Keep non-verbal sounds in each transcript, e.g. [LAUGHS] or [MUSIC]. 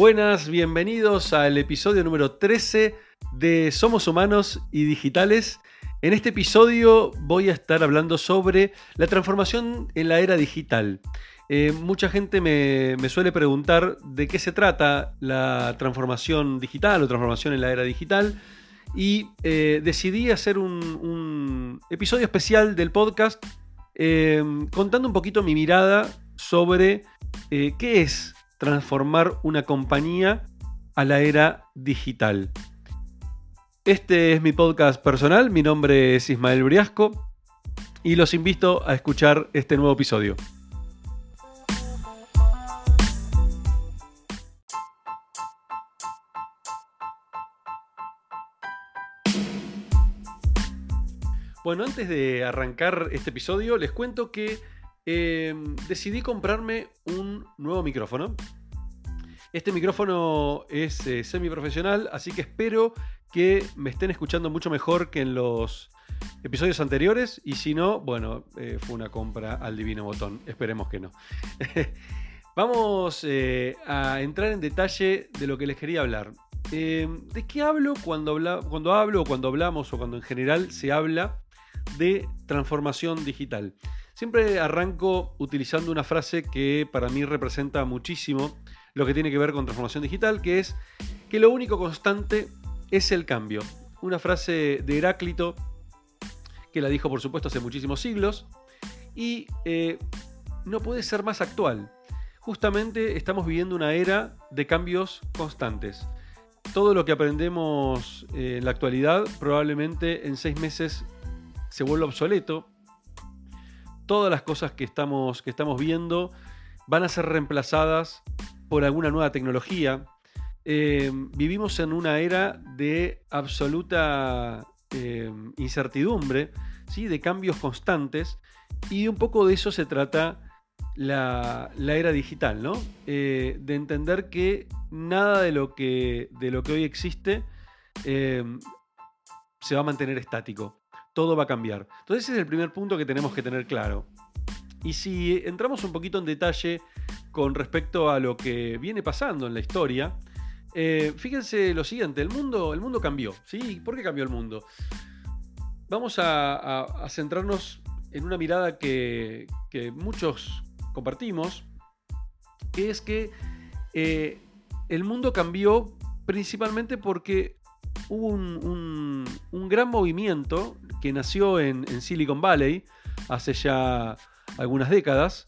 Buenas, bienvenidos al episodio número 13 de Somos Humanos y Digitales. En este episodio voy a estar hablando sobre la transformación en la era digital. Eh, mucha gente me, suele preguntar de qué se trata la transformación digital o transformación en la era digital y eh, decidí hacer un, episodio especial del podcast eh, contando un poquito mi mirada sobre qué es transformar una compañía a la era digital. Este es mi podcast personal, mi nombre es Ismael Briasco y los invito a escuchar este nuevo episodio. Bueno, antes de arrancar este episodio, les cuento que Em, decidí comprarme un nuevo micrófono. Este micrófono es eh, semi-profesional, así que espero que me estén escuchando mucho mejor que en los episodios anteriores. Y si no, bueno, eh, fue una compra al divino botón. Esperemos que no. [LAUGHS] Vamos eh, a entrar en detalle de lo que les quería hablar. Em, ¿De qué hablo cuando, cuando hablo o cuando hablamos o cuando en general se habla de transformación digital? Siempre arranco utilizando una frase que para mí representa muchísimo lo que tiene que ver con transformación digital, que es que lo único constante es el cambio. Una frase de Heráclito que la dijo por supuesto hace muchísimos siglos y eh, no puede ser más actual. Justamente estamos viviendo una era de cambios constantes. Todo lo que aprendemos en la actualidad probablemente en seis meses se vuelva obsoleto todas las cosas que estamos, que estamos viendo van a ser reemplazadas por alguna nueva tecnología. Eh, vivimos en una era de absoluta eh, incertidumbre, ¿sí? de cambios constantes, y un poco de eso se trata la, era digital, ¿no? Eh, de entender que nada de lo que, de lo que hoy existe se va a mantener estático todo va a cambiar. Entonces ese es el primer punto que tenemos que tener claro. Y si entramos un poquito en detalle con respecto a lo que viene pasando en la historia, eh, fíjense lo siguiente, el mundo, el mundo cambió. ¿sí? ¿Por qué cambió el mundo? Vamos a, centrarnos en una mirada que, muchos compartimos, que es que eh, el mundo cambió principalmente porque hubo un, gran movimiento que nació en, Silicon Valley hace ya algunas décadas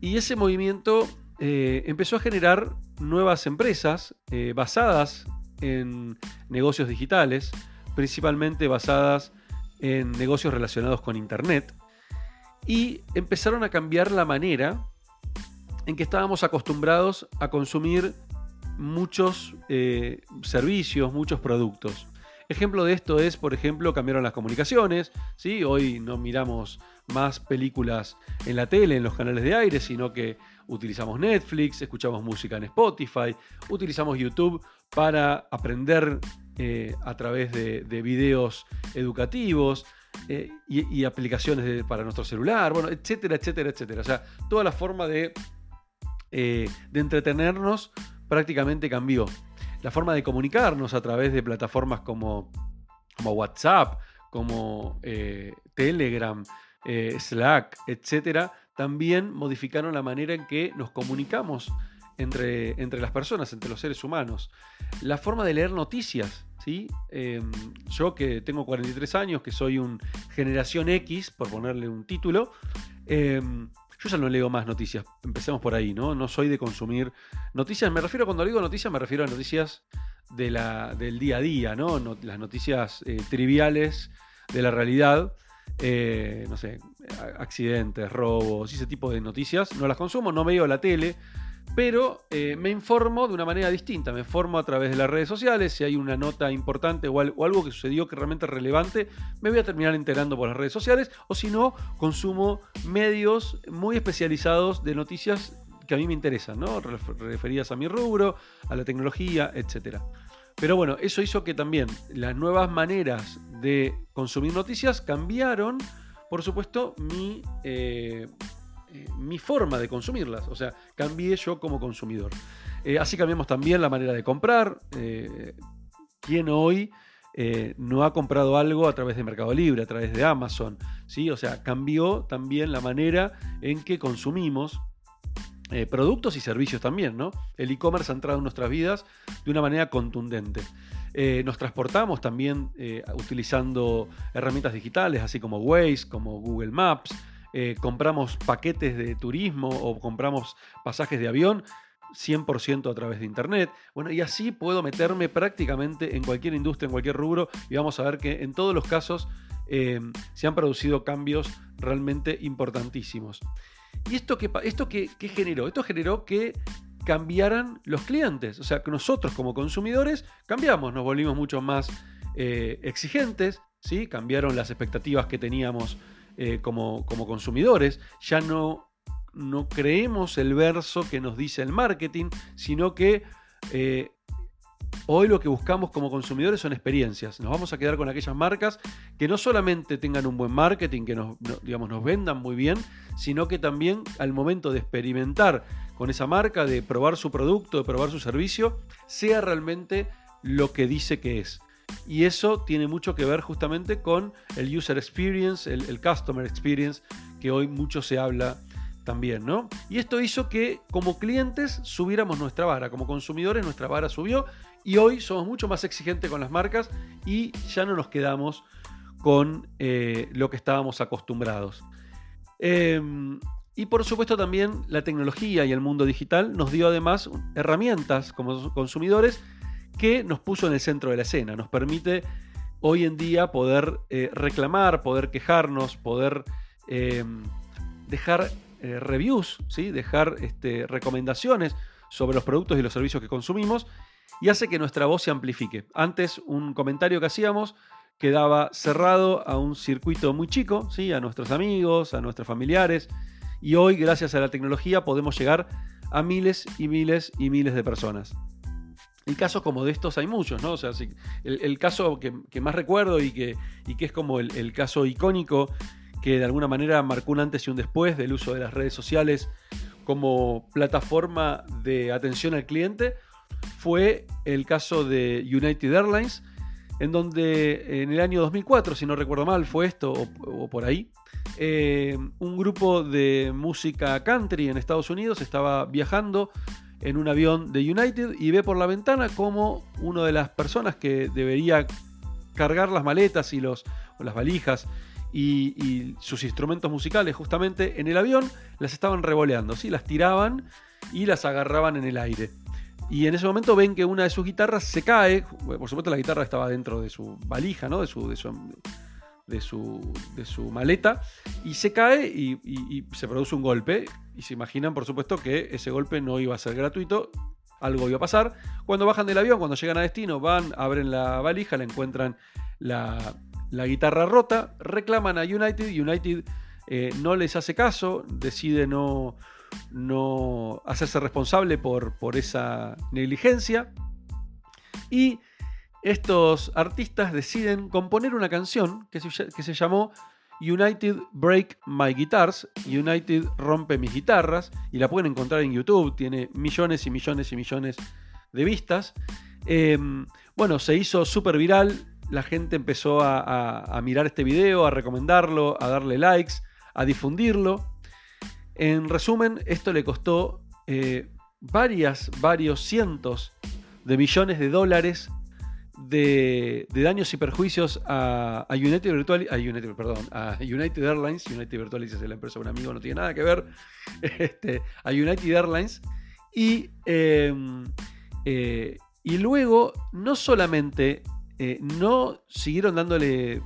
y ese movimiento eh, empezó a generar nuevas empresas eh, basadas en negocios digitales, principalmente basadas en negocios relacionados con Internet, y empezaron a cambiar la manera en que estábamos acostumbrados a consumir muchos eh, servicios, muchos productos. Ejemplo de esto es, por ejemplo, cambiaron las comunicaciones. ¿sí? Hoy no miramos más películas en la tele, en los canales de aire, sino que utilizamos Netflix, escuchamos música en Spotify, utilizamos YouTube para aprender eh, a través de, videos educativos. Eh, y, aplicaciones para nuestro celular, bueno, etcétera, etcétera, etcétera. O sea, toda la forma de, de entretenernos prácticamente cambió. La forma de comunicarnos a través de plataformas como, como WhatsApp, como eh, Telegram, eh, Slack, etcétera, también modificaron la manera en que nos comunicamos entre, entre las personas, entre los seres humanos. La forma de leer noticias, ¿sí? Em, yo que tengo 43 años, que soy un generación X, por ponerle un título, em, yo ya no leo más noticias, empecemos por ahí, ¿no? No soy de consumir noticias, me refiero, cuando digo noticias, me refiero a noticias de la, del día a día, ¿no? las noticias eh, triviales de la realidad, eh, no sé, accidentes, robos, ese tipo de noticias, no las consumo, no veo la tele, pero eh, me informo de una manera distinta, me informo a través de las redes sociales, si hay una nota importante o, algo que sucedió que realmente es relevante, me voy a terminar enterando por las redes sociales, o si no, consumo medios muy especializados de noticias que a mí me interesan, ¿no? referidas a mi rubro, a la tecnología, etc. Pero bueno, eso hizo que también las nuevas maneras de consumir noticias cambiaron, por supuesto, mi... Eh, eh, mi forma de consumirlas, o sea, cambié yo como consumidor. Eh, así cambiamos también la manera de comprar. ¿Quién hoy no ha comprado algo a través de Mercado Libre, a través de Amazon? ¿sí? O sea, cambió también la manera en que consumimos productos y servicios también, ¿no? El e-commerce ha entrado en nuestras vidas de una manera contundente. Eh, nos transportamos también eh, utilizando herramientas digitales, así como Waze, como Google Maps. Eh, compramos paquetes de turismo o compramos pasajes de avión 100% a través de Internet. Bueno, y así puedo meterme prácticamente en cualquier industria, en cualquier rubro, y vamos a ver que en todos los casos se han producido cambios realmente importantísimos. ¿Y esto qué, esto qué generó? Esto generó que cambiaran los clientes. O sea, que nosotros como consumidores cambiamos, nos volvimos mucho más eh, exigentes, ¿sí? cambiaron las expectativas que teníamos eh, como, como, consumidores, ya no, no creemos el verso que nos dice el marketing, sino que eh, Hoy lo que buscamos como consumidores son experiencias. Nos vamos a quedar con aquellas marcas que no solamente tengan un buen marketing, que nos, digamos, nos vendan muy bien, sino que también al momento de experimentar con esa marca, de probar su producto, de probar su servicio, sea realmente lo que dice que es. Y eso tiene mucho que ver justamente con el user experience, el, customer experience, que hoy mucho se habla también, ¿no? Y esto hizo que como clientes subiéramos nuestra vara, como consumidores nuestra vara subió y hoy somos mucho más exigentes con las marcas y ya no nos quedamos con eh, lo que estábamos acostumbrados. Em, y por supuesto también la tecnología y el mundo digital nos dio además herramientas como consumidores que nos puso en el centro de la escena. Nos permite hoy en día poder eh, reclamar, poder quejarnos, poder em, dejar eh, reviews, ¿sí? dejar este, recomendaciones sobre los productos y los servicios que consumimos y hace que nuestra voz se amplifique. Antes un comentario que hacíamos quedaba cerrado a un circuito muy chico, ¿sí? a nuestros amigos, a nuestros familiares, y hoy gracias a la tecnología podemos llegar a miles y miles y miles de personas. Y casos como de estos hay muchos, ¿no? O sea, el, caso que, más recuerdo y que, es como el, el, caso icónico que de alguna manera marcó un antes y un después del uso de las redes sociales como plataforma de atención al cliente, fue el caso de United Airlines, en donde en el año 2004, si no recuerdo mal, fue esto o, por ahí, eh, un grupo de música country en Estados Unidos estaba viajando en un avión de United y ve por la ventana como una de las personas que debería cargar las maletas y los, o las valijas y, sus instrumentos musicales justamente en el avión las estaban revoleando, ¿sí? las tiraban y las agarraban en el aire. Y en ese momento ven que una de sus guitarras se cae. Por supuesto, la guitarra estaba dentro de su valija, ¿no? De su, de su, de su, maleta. Y se cae y, se produce un golpe. Y se imaginan, por supuesto, que ese golpe no iba a ser gratuito. Algo iba a pasar. Cuando bajan del avión, cuando llegan a destino, van, abren la valija, le encuentran la, guitarra rota, reclaman a United. United eh, no les hace caso, decide no no hacerse responsable por, por esa negligencia. Y estos artistas deciden componer una canción que se, que se, llamó United Break My Guitars, United Rompe Mis Guitarras, y la pueden encontrar en YouTube, tiene millones y millones y millones de vistas. Em, bueno, se hizo súper viral, la gente empezó a, mirar este video, a recomendarlo, a darle likes, a difundirlo. En resumen, esto le costó eh, varias, varios cientos de millones de dólares de, daños y perjuicios a, United Virtual, United, perdón, a United Airlines. United Virtual es la empresa de un amigo, no tiene nada que ver. [LAUGHS] Este, a United Airlines. Y, em, eh, y luego, no solamente eh, no siguieron dándole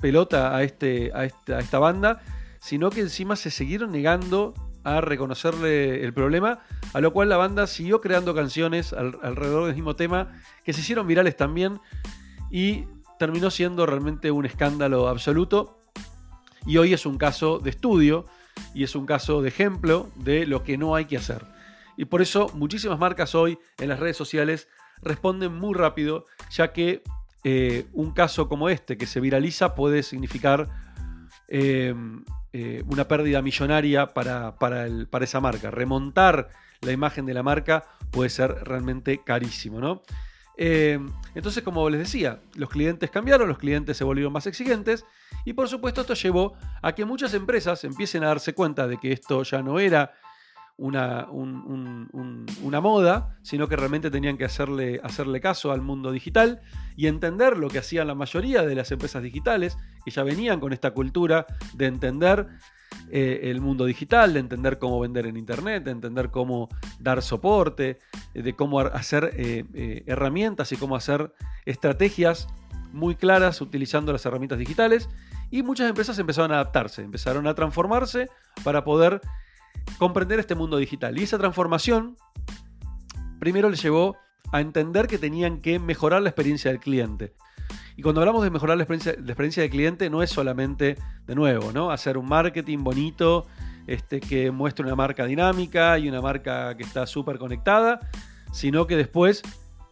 pelota a, este, a esta banda, sino que encima se siguieron negando a reconocerle el problema, a lo cual la banda siguió creando canciones alrededor del mismo tema que se hicieron virales también y terminó siendo realmente un escándalo absoluto y hoy es un caso de estudio y es un caso de ejemplo de lo que no hay que hacer. Y por eso muchísimas marcas hoy en las redes sociales responden muy rápido, ya que eh, un caso como este que se viraliza puede significar una pérdida millonaria para, para, para esa marca. Remontar la imagen de la marca puede ser realmente carísimo, ¿no? Eh, entonces, como les decía, los clientes cambiaron, los clientes se volvieron más exigentes y por supuesto esto llevó a que muchas empresas empiecen a darse cuenta de que esto ya no era una, una moda, sino que realmente tenían que hacerle, hacerle caso al mundo digital y entender lo que hacían la mayoría de las empresas digitales, que ya venían con esta cultura de entender eh, el mundo digital, de entender cómo vender en Internet, de entender cómo dar soporte, eh, de cómo hacer eh, herramientas y cómo hacer estrategias muy claras utilizando las herramientas digitales. Y muchas empresas empezaron a adaptarse, empezaron a transformarse para poder comprender este mundo digital. Y esa transformación primero les llevó a entender que tenían que mejorar la experiencia del cliente. Y cuando hablamos de mejorar la experiencia, la experiencia del cliente, no es solamente, de nuevo, ¿no? hacer un marketing bonito este, que muestre una marca dinámica y una marca que está súper conectada, sino que después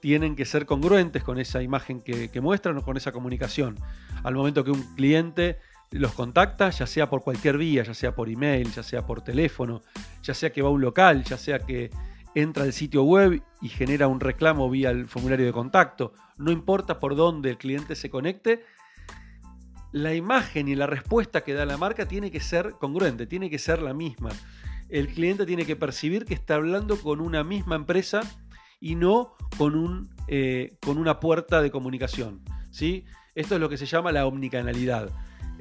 tienen que ser congruentes con esa imagen que, que muestran o con esa comunicación. Al momento que un cliente los contacta, ya sea por cualquier vía, ya sea por email, ya sea por teléfono, ya sea que va a un local, ya sea que entra al sitio web y genera un reclamo vía el formulario de contacto. No importa por dónde el cliente se conecte, la imagen y la respuesta que da la marca tiene que ser congruente, tiene que ser la misma. El cliente tiene que percibir que está hablando con una misma empresa y no con, un, eh, con una puerta de comunicación. ¿sí? Esto es lo que se llama la omnicanalidad.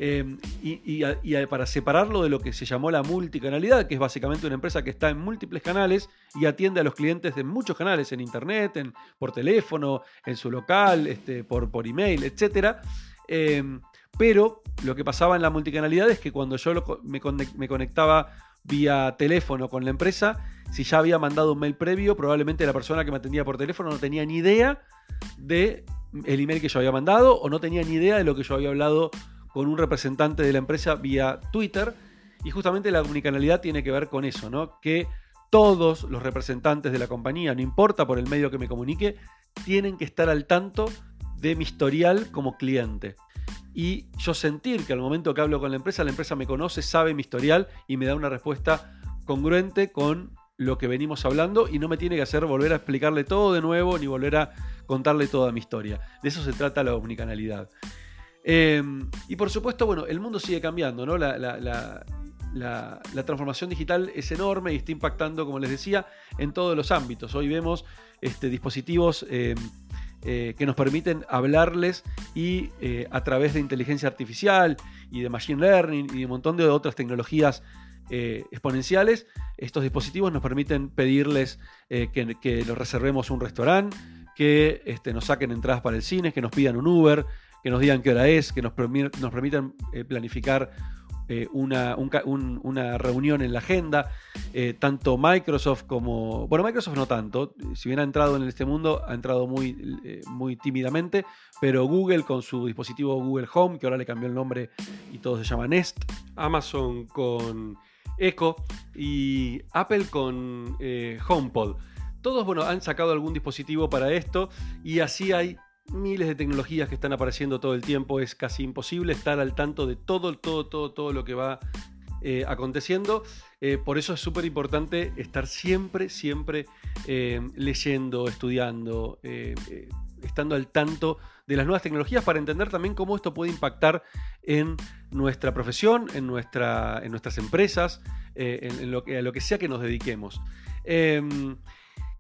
Em, y, para separarlo de lo que se llamó la multicanalidad, que es básicamente una empresa que está en múltiples canales y atiende a los clientes de muchos canales, en internet, por teléfono, en su local, este, por, por email, etc. Em, pero lo que pasaba en la multicanalidad es que cuando yo me, me conectaba vía teléfono con la empresa, si ya había mandado un mail previo, probablemente la persona que me atendía por teléfono no tenía ni idea de el email que yo había mandado o no tenía ni idea de lo que yo había hablado con un representante de la empresa vía Twitter. Y justamente la omnicanalidad tiene que ver con eso, ¿no? Que todos los representantes de la compañía, no importa por el medio que me comunique, tienen que estar al tanto de mi historial como cliente. Y yo sentir que al momento que hablo con la empresa, la empresa me conoce, sabe mi historial y me da una respuesta congruente con lo que venimos hablando y no me tiene que hacer volver a explicarle todo de nuevo ni volver a contarle toda mi historia. De eso se trata la omnicanalidad. Em, y por supuesto, bueno, el mundo sigue cambiando, ¿no? La, transformación digital es enorme y está impactando, como les decía, en todos los ámbitos. Hoy vemos este, dispositivos em, eh, que nos permiten hablarles y eh, a través de inteligencia artificial y de machine learning y de un montón de otras tecnologías eh, exponenciales, estos dispositivos nos permiten pedirles que, que nos reservemos un restaurante, que este, nos saquen entradas para el cine, que nos pidan un Uber, que nos digan qué hora es, que nos, permitan eh, planificar eh, una, reunión en la agenda. Eh, tanto Microsoft como. Bueno, Microsoft no tanto. Si bien ha entrado en este mundo, ha entrado muy, muy tímidamente. Pero Google con su dispositivo Google Home, que ahora le cambió el nombre y todo se llama Nest. Amazon con Echo. Y Apple con HomePod. Todos, bueno, han sacado algún dispositivo para esto. Y así hay miles de tecnologías que están apareciendo todo el tiempo, es casi imposible estar al tanto de todo, todo, todo, todo lo que va eh, aconteciendo. Eh, por eso es súper importante estar siempre, siempre eh, leyendo, estudiando, estando al tanto de las nuevas tecnologías para entender también cómo esto puede impactar en nuestra profesión, en, nuestra, en nuestras empresas, en, a lo que sea que nos dediquemos.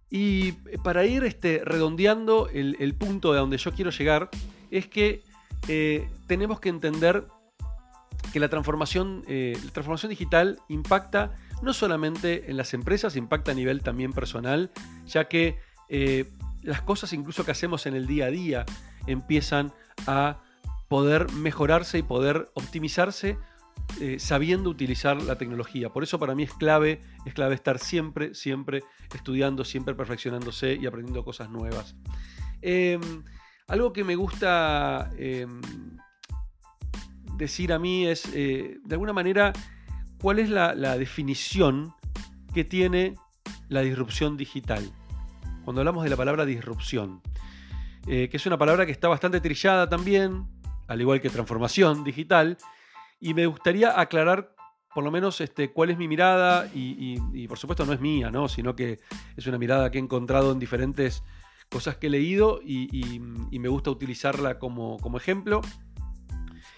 Y para ir este, redondeando el, punto de donde yo quiero llegar, es que eh, tenemos que entender que la transformación, eh, la transformación digital impacta no solamente en las empresas, impacta a nivel también personal, ya que eh, las cosas incluso que hacemos en el día a día empiezan a poder mejorarse y poder optimizarse eh, sabiendo utilizar la tecnología. Por eso para mí es clave, es clave estar siempre, siempre estudiando, siempre perfeccionándose y aprendiendo cosas nuevas. Em, algo que me gusta em, decir a mí es, eh, de alguna manera, cuál es la, definición que tiene la disrupción digital. Cuando hablamos de la palabra disrupción, eh, que es una palabra que está bastante trillada también, al igual que transformación digital, y me gustaría aclarar por lo menos este, cuál es mi mirada y, por supuesto no es mía, ¿no? sino que es una mirada que he encontrado en diferentes cosas que he leído y, me gusta utilizarla como, como ejemplo.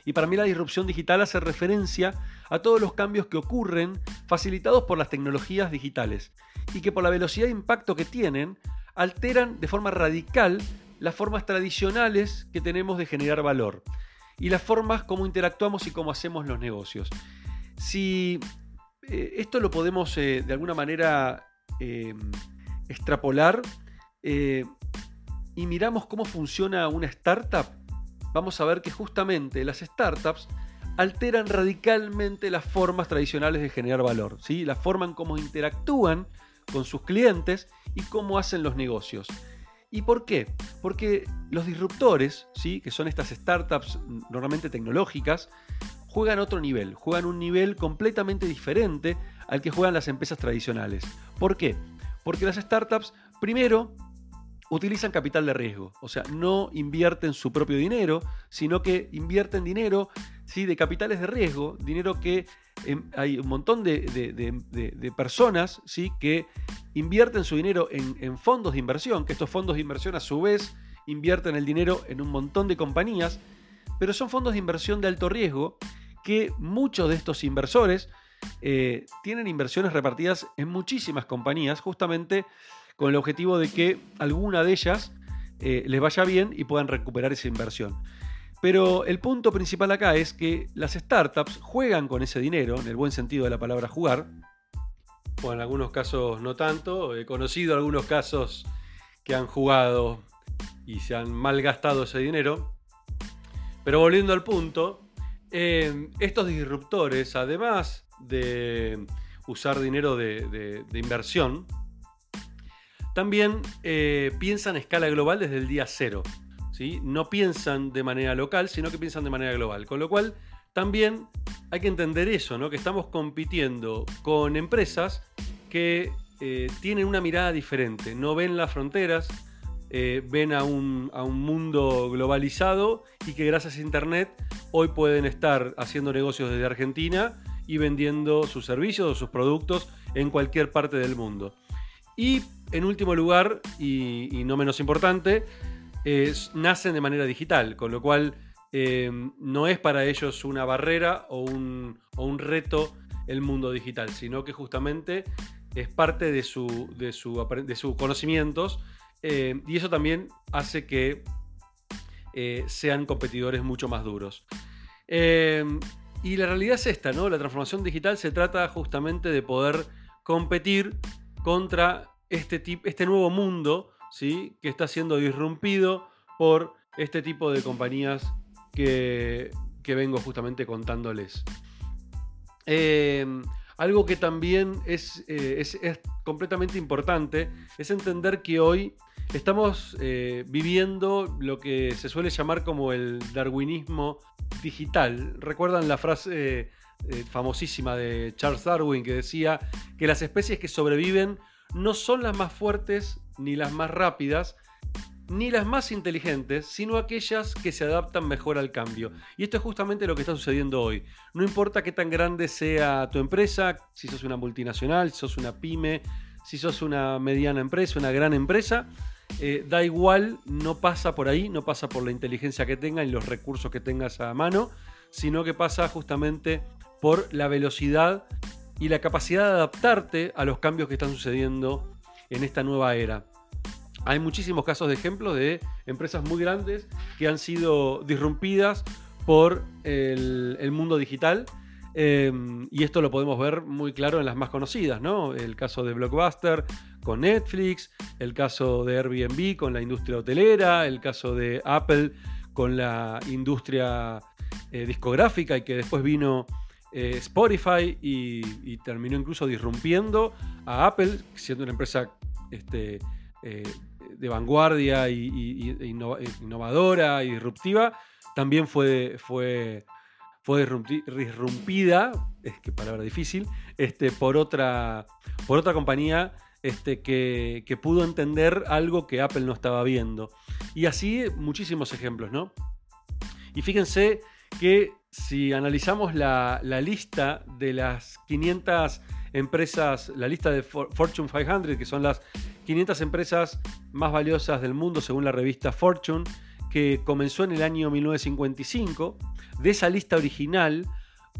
Y para mí la disrupción digital hace referencia a todos los cambios que ocurren facilitados por las tecnologías digitales y que por la velocidad de impacto que tienen alteran de forma radical las formas tradicionales que tenemos de generar valor y las formas como interactuamos y cómo hacemos los negocios. Si eh, esto lo podemos eh, de alguna manera eh, extrapolar y miramos cómo funciona una startup, vamos a ver que justamente las startups alteran radicalmente las formas tradicionales de generar valor, ¿sí? la forma en cómo interactúan con sus clientes y cómo hacen los negocios. ¿Y por qué? Porque los disruptores, ¿sí? que son estas startups normalmente tecnológicas, juegan otro nivel, juegan un nivel completamente diferente al que juegan las empresas tradicionales. ¿Por qué? Porque las startups, primero, utilizan capital de riesgo, o sea, no invierten su propio dinero, sino que invierten dinero ¿sí? de capitales de riesgo, dinero que em, hay un montón de, personas ¿sí? que invierten su dinero en, en fondos de inversión, que estos fondos de inversión a su vez invierten el dinero en un montón de compañías, pero son fondos de inversión de alto riesgo que muchos de estos inversores eh, tienen inversiones repartidas en muchísimas compañías, justamente con el objetivo de que alguna de ellas eh, les vaya bien y puedan recuperar esa inversión. Pero el punto principal acá es que las startups juegan con ese dinero, en el buen sentido de la palabra jugar, o en algunos casos no tanto, he conocido algunos casos que han jugado y se han malgastado ese dinero. Pero volviendo al punto, eh, estos disruptores, además de usar dinero de, inversión, también eh, piensan a escala global desde el día cero. ¿sí? No piensan de manera local, sino que piensan de manera global. Con lo cual, también hay que entender eso, ¿no? que estamos compitiendo con empresas que eh, tienen una mirada diferente, no ven las fronteras, eh, ven a un, mundo globalizado y que gracias a Internet hoy pueden estar haciendo negocios desde Argentina y vendiendo sus servicios o sus productos en cualquier parte del mundo. Y en último lugar, y, no menos importante, nacen de manera digital, con lo cual eh, no es para ellos una barrera o un, reto el mundo digital, sino que justamente es parte de, su, de, su, sus conocimientos eh, y eso también hace que eh, sean competidores mucho más duros. Eh, y la realidad es esta, ¿no? La transformación digital se trata justamente de poder competir contra este, este nuevo mundo, ¿sí? Que está siendo disrumpido por este tipo de compañías que, vengo justamente contándoles. algo que también es, es, completamente importante es entender que hoy Estamos eh, viviendo lo que se suele llamar como el darwinismo digital. ¿Recuerdan la frase eh, famosísima de Charles Darwin que decía que las especies que sobreviven no son las más fuertes ni las más rápidas, ni las más inteligentes, sino aquellas que se adaptan mejor al cambio. Y esto es justamente lo que está sucediendo hoy. No importa qué tan grande sea tu empresa, si sos una multinacional, si sos una pyme, si sos una mediana empresa, una gran empresa, eh, da igual, no pasa por ahí, no pasa por la inteligencia que tengas y los recursos que tengas a mano, sino que pasa justamente por la velocidad y la capacidad de adaptarte a los cambios que están sucediendo en esta nueva era. Hay muchísimos casos de ejemplos de empresas muy grandes que han sido disrumpidas por el, mundo digital. Em, y esto lo podemos ver muy claro en las más conocidas, ¿no? El caso de Blockbuster, con Netflix, el caso de Airbnb con la industria hotelera, el caso de Apple con la industria eh, discográfica y que después vino eh, Spotify y, terminó incluso disrumpiendo a Apple, siendo una empresa este, eh, de vanguardia y, innovadora y disruptiva, también fue, fue, fue disrumpida, es que palabra difícil, este, por, otra, por otra compañía este, que, pudo entender algo que Apple no estaba viendo. Y así muchísimos ejemplos, ¿no? Y fíjense que si analizamos la, lista de las 500 empresas, la lista de Fortune 500, que son las 500 empresas más valiosas del mundo según la revista Fortune, que comenzó en el año 1955, de esa lista original,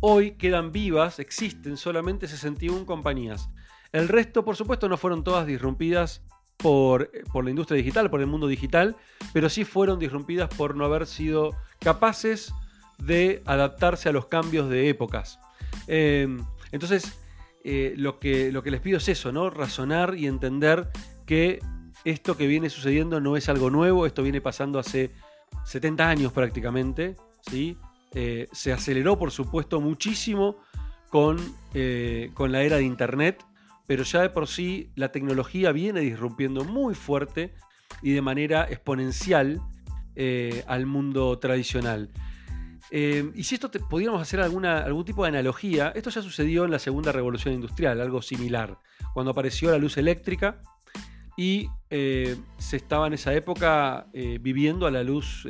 hoy quedan vivas, existen solamente 61 compañías. El resto, por supuesto, no fueron todas disrumpidas por, por, la industria digital, por el mundo digital, pero sí fueron disrumpidas por no haber sido capaces de adaptarse a los cambios de épocas. Eh, entonces, eh, lo, que, lo que les pido es eso, ¿no? Razonar y entender que esto que viene sucediendo no es algo nuevo, esto viene pasando hace 70 años prácticamente, ¿sí? Eh, se aceleró, por supuesto, muchísimo con, con la era de Internet, pero ya de por sí la tecnología viene disrumpiendo muy fuerte y de manera exponencial eh, al mundo tradicional. Eh, y si esto pudiéramos hacer algún tipo de analogía, esto ya sucedió en la segunda revolución industrial, algo similar, cuando apareció la luz eléctrica y eh, se estaba en esa época viviendo a la luz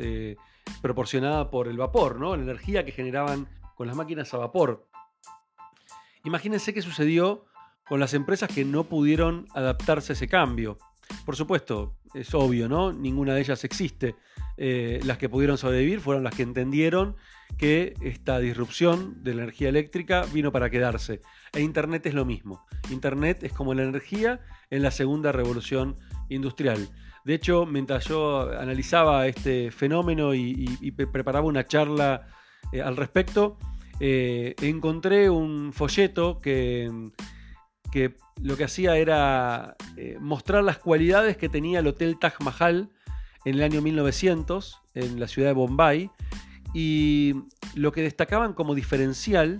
proporcionada por el vapor, ¿no? la energía que generaban con las máquinas a vapor. Imagínense qué sucedió con las empresas que no pudieron adaptarse a ese cambio. Por supuesto, es obvio, ¿no? Ninguna de ellas existe. Eh, las que pudieron sobrevivir fueron las que entendieron que esta disrupción de la energía eléctrica vino para quedarse. E Internet es lo mismo. Internet es como la energía en la segunda revolución industrial. De hecho, mientras yo analizaba este fenómeno y, preparaba una charla eh, al respecto, eh, encontré un folleto que que lo que hacía era eh, mostrar las cualidades que tenía el Hotel Taj Mahal en el año 1900 en la ciudad de Bombay y lo que destacaban como diferencial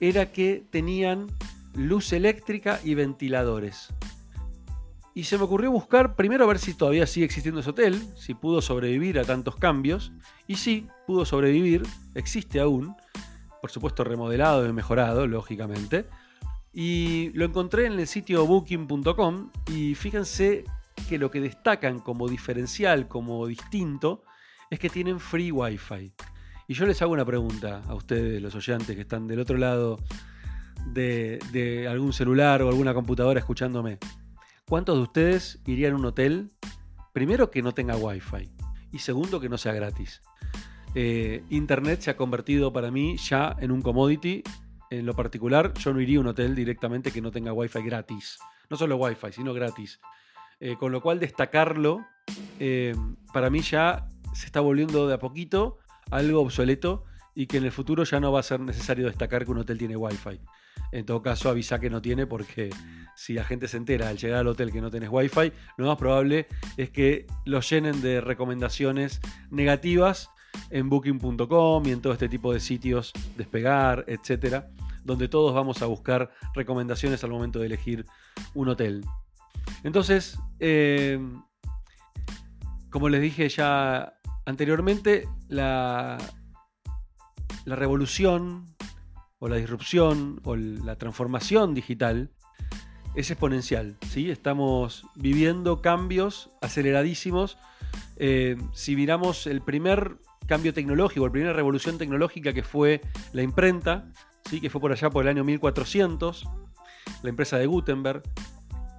era que tenían luz eléctrica y ventiladores. Y se me ocurrió buscar primero a ver si todavía sigue existiendo ese hotel, si pudo sobrevivir a tantos cambios. Y sí, pudo sobrevivir, existe aún, por supuesto remodelado y mejorado, lógicamente. Y lo encontré en el sitio booking.com y fíjense que lo que destacan como diferencial, como distinto, es que tienen free wifi. Y yo les hago una pregunta a ustedes, los oyentes que están del otro lado de, algún celular o alguna computadora escuchándome. ¿Cuántos de ustedes irían a un hotel? Primero que no tenga wifi y segundo que no sea gratis. Eh, Internet se ha convertido para mí ya en un commodity en lo particular, yo no iría a un hotel directamente que no tenga wifi gratis. No solo wifi, sino gratis. Eh, con lo cual, destacarlo, eh, para mí ya se está volviendo de a poquito algo obsoleto y que en el futuro ya no va a ser necesario destacar que un hotel tiene wifi. En todo caso, avisa que no tiene porque si la gente se entera al llegar al hotel que no tenés wifi, lo más probable es que lo llenen de recomendaciones negativas en booking.com y en todo este tipo de sitios, despegar, etcétera, donde todos vamos a buscar recomendaciones al momento de elegir un hotel. Entonces, eh, como les dije ya anteriormente, la, la revolución o la disrupción o la transformación digital es exponencial. ¿sí? Estamos viviendo cambios aceleradísimos. Eh, si miramos el primer cambio tecnológico, la primera revolución tecnológica que fue la imprenta, ¿sí? que fue por allá por el año 1400, la empresa de Gutenberg,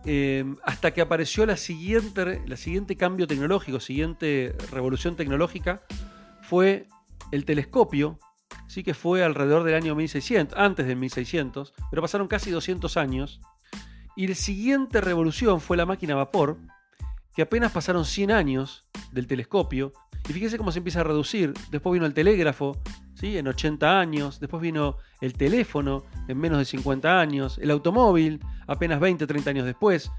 eh, hasta que apareció la siguiente, la siguiente cambio tecnológico, siguiente revolución tecnológica, fue el telescopio, sí que fue alrededor del año 1600, antes del 1600, pero pasaron casi 200 años, y la siguiente revolución fue la máquina a vapor, que apenas pasaron 100 años del telescopio, y fíjense cómo se empieza a reducir. Después vino el telégrafo, ¿sí? en 80 años, después vino el teléfono en menos de 50 años, el automóvil apenas 20, 30 años después,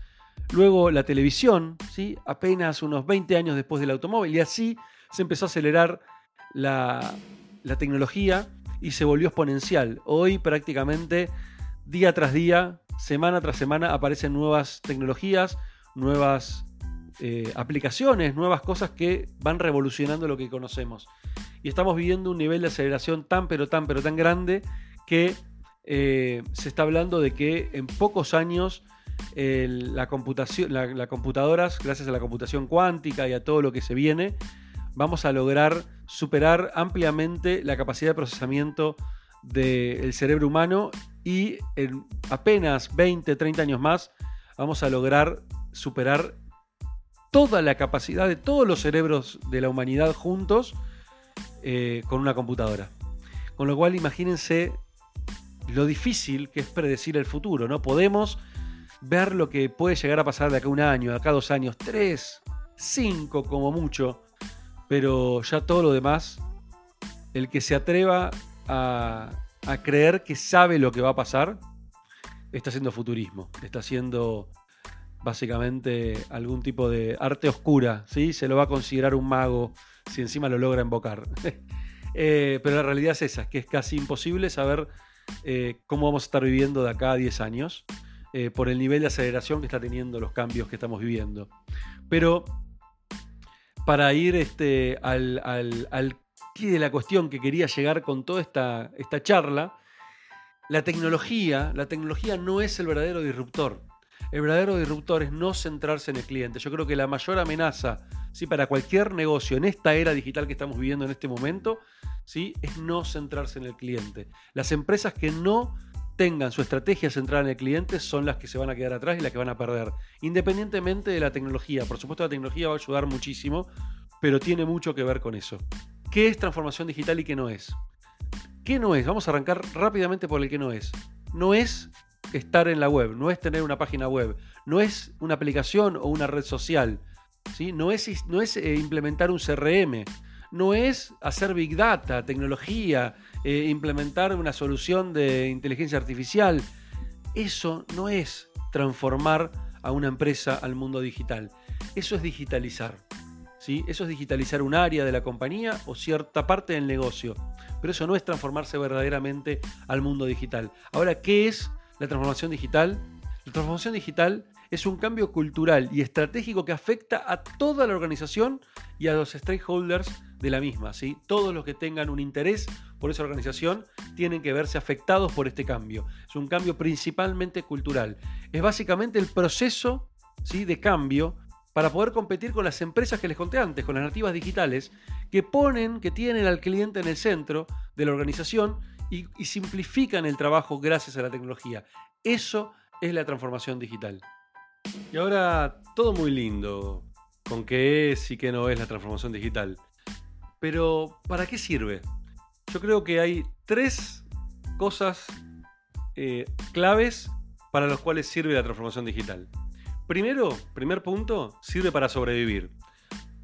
luego la televisión, ¿sí? apenas unos 20 años después del automóvil, y así se empezó a acelerar la, la tecnología y se volvió exponencial. Hoy prácticamente día tras día, semana tras semana aparecen nuevas tecnologías, nuevas eh, aplicaciones, nuevas cosas que van revolucionando lo que conocemos. Y estamos viviendo un nivel de aceleración tan, pero tan, pero tan grande que eh, se está hablando de que en pocos años la las computadoras, gracias a la computación cuántica y a todo lo que se viene, vamos a lograr superar ampliamente la capacidad de procesamiento del cerebro humano y en apenas 20, 30 años más vamos a lograr superar toda la capacidad de todos los cerebros de la humanidad juntos eh, con una computadora. Con lo cual imagínense lo difícil que es predecir el futuro, ¿no? Podemos ver lo que puede llegar a pasar de acá un año, de acá dos años, tres, cinco como mucho, pero ya todo lo demás, el que se atreva a, a creer que sabe lo que va a pasar, está haciendo futurismo, está haciendo básicamente algún tipo de arte oscura, ¿sí? Se lo va a considerar un mago si encima lo logra invocar. [LAUGHS] Eh, pero la realidad es esa, que es casi imposible saber eh, cómo vamos a estar viviendo de acá a 10 años eh, por el nivel de aceleración que está teniendo los cambios que estamos viviendo. Pero para ir este, al, al, de la cuestión que quería llegar con toda esta, esta charla, la tecnología, la tecnología no es el verdadero disruptor. El verdadero disruptor es no centrarse en el cliente. Yo creo que la mayor amenaza ¿sí? para cualquier negocio en esta era digital que estamos viviendo en este momento ¿sí? es no centrarse en el cliente. Las empresas que no tengan su estrategia centrada en el cliente son las que se van a quedar atrás y las que van a perder. Independientemente de la tecnología. Por supuesto la tecnología va a ayudar muchísimo, pero tiene mucho que ver con eso. ¿Qué es transformación digital y qué no es? ¿Qué no es? Vamos a arrancar rápidamente por el que no es. No es estar en la web, no es tener una página web, no es una aplicación o una red social, ¿sí? no es, no es eh, implementar un CRM, no es hacer big data, tecnología, eh, implementar una solución de inteligencia artificial. Eso no es transformar a una empresa al mundo digital. Eso es digitalizar. ¿sí? Eso es digitalizar un área de la compañía o cierta parte del negocio. Pero eso no es transformarse verdaderamente al mundo digital. Ahora, ¿qué es la transformación digital? La transformación digital es un cambio cultural y estratégico que afecta a toda la organización y a los stakeholders de la misma. ¿sí? Todos los que tengan un interés por esa organización tienen que verse afectados por este cambio. Es un cambio principalmente cultural. Es básicamente el proceso ¿sí? de cambio para poder competir con las empresas que les conté antes, con las nativas digitales, que ponen, que tienen al cliente en el centro de la organización y, simplifican el trabajo gracias a la tecnología. Eso es la transformación digital. Y ahora, todo muy lindo con qué es y qué no es la transformación digital. Pero, ¿para qué sirve? Yo creo que hay tres cosas eh, claves para las cuales sirve la transformación digital. Primero, primer punto, sirve para sobrevivir.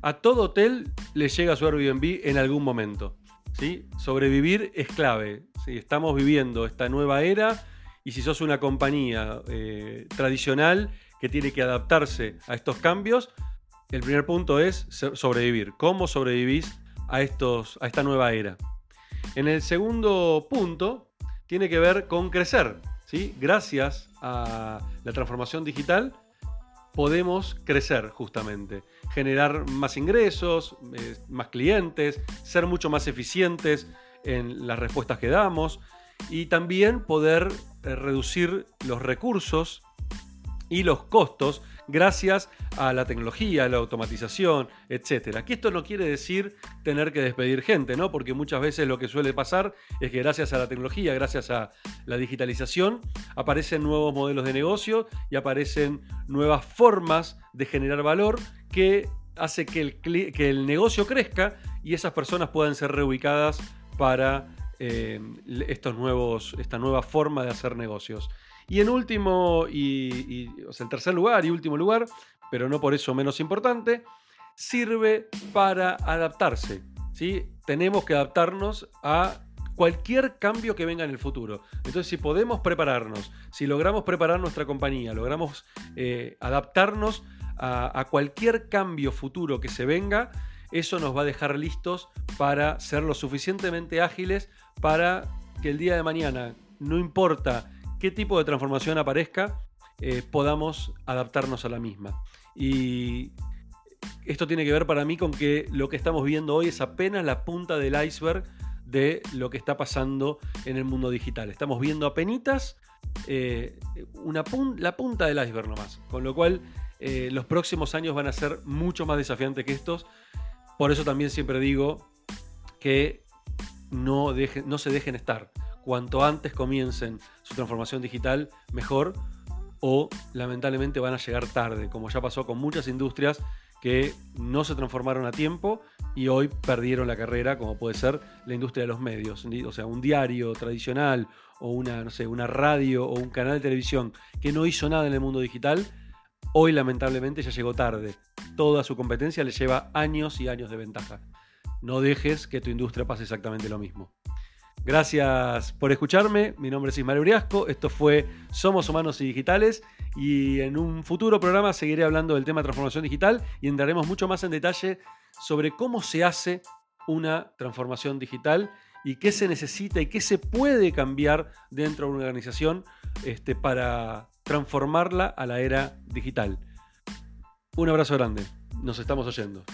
A todo hotel le llega su Airbnb en algún momento. ¿Sí? Sobrevivir es clave. Estamos viviendo esta nueva era y si sos una compañía eh, tradicional que tiene que adaptarse a estos cambios, el primer punto es sobrevivir. ¿Cómo sobrevivís a, estos, a esta nueva era? En el segundo punto tiene que ver con crecer. ¿sí? Gracias a la transformación digital podemos crecer justamente, generar más ingresos, eh, más clientes, ser mucho más eficientes en las respuestas que damos y también poder eh, reducir los recursos y los costos gracias a la tecnología, a la automatización, etc. Aquí esto no quiere decir tener que despedir gente, ¿no? Porque muchas veces lo que suele pasar es que gracias a la tecnología, gracias a la digitalización, aparecen nuevos modelos de negocio y aparecen nuevas formas de generar valor que hace que el, que el negocio crezca y esas personas puedan ser reubicadas para eh, estos nuevos, esta nueva forma de hacer negocios. Y en último, y, en tercer lugar y último lugar, pero no por eso menos importante, sirve para adaptarse. ¿sí? Tenemos que adaptarnos a cualquier cambio que venga en el futuro. Entonces, si podemos prepararnos, si logramos preparar nuestra compañía, logramos eh, adaptarnos a, cualquier cambio futuro que se venga, eso nos va a dejar listos para ser lo suficientemente ágiles para que el día de mañana, no importa qué tipo de transformación aparezca, eh, podamos adaptarnos a la misma. Y esto tiene que ver para mí con que lo que estamos viendo hoy es apenas la punta del iceberg de lo que está pasando en el mundo digital. Estamos viendo apenas eh, la punta del iceberg nomás. Con lo cual, eh, los próximos años van a ser mucho más desafiantes que estos. Por eso también siempre digo que no, no se dejen estar. Cuanto antes comiencen su transformación digital, mejor, o lamentablemente van a llegar tarde, como ya pasó con muchas industrias que no se transformaron a tiempo y hoy perdieron la carrera, como puede ser la industria de los medios. O sea, un diario tradicional o una, no sé, una radio o un canal de televisión que no hizo nada en el mundo digital, hoy lamentablemente ya llegó tarde. Toda su competencia le lleva años y años de ventaja. No dejes que tu industria pase exactamente lo mismo. Gracias por escucharme. Mi nombre es Ismael Uriasco. Esto fue Somos Humanos y Digitales. Y en un futuro programa seguiré hablando del tema de transformación digital y entraremos mucho más en detalle sobre cómo se hace una transformación digital y qué se necesita y qué se puede cambiar dentro de una organización este, para transformarla a la era digital. Un abrazo grande. Nos estamos oyendo.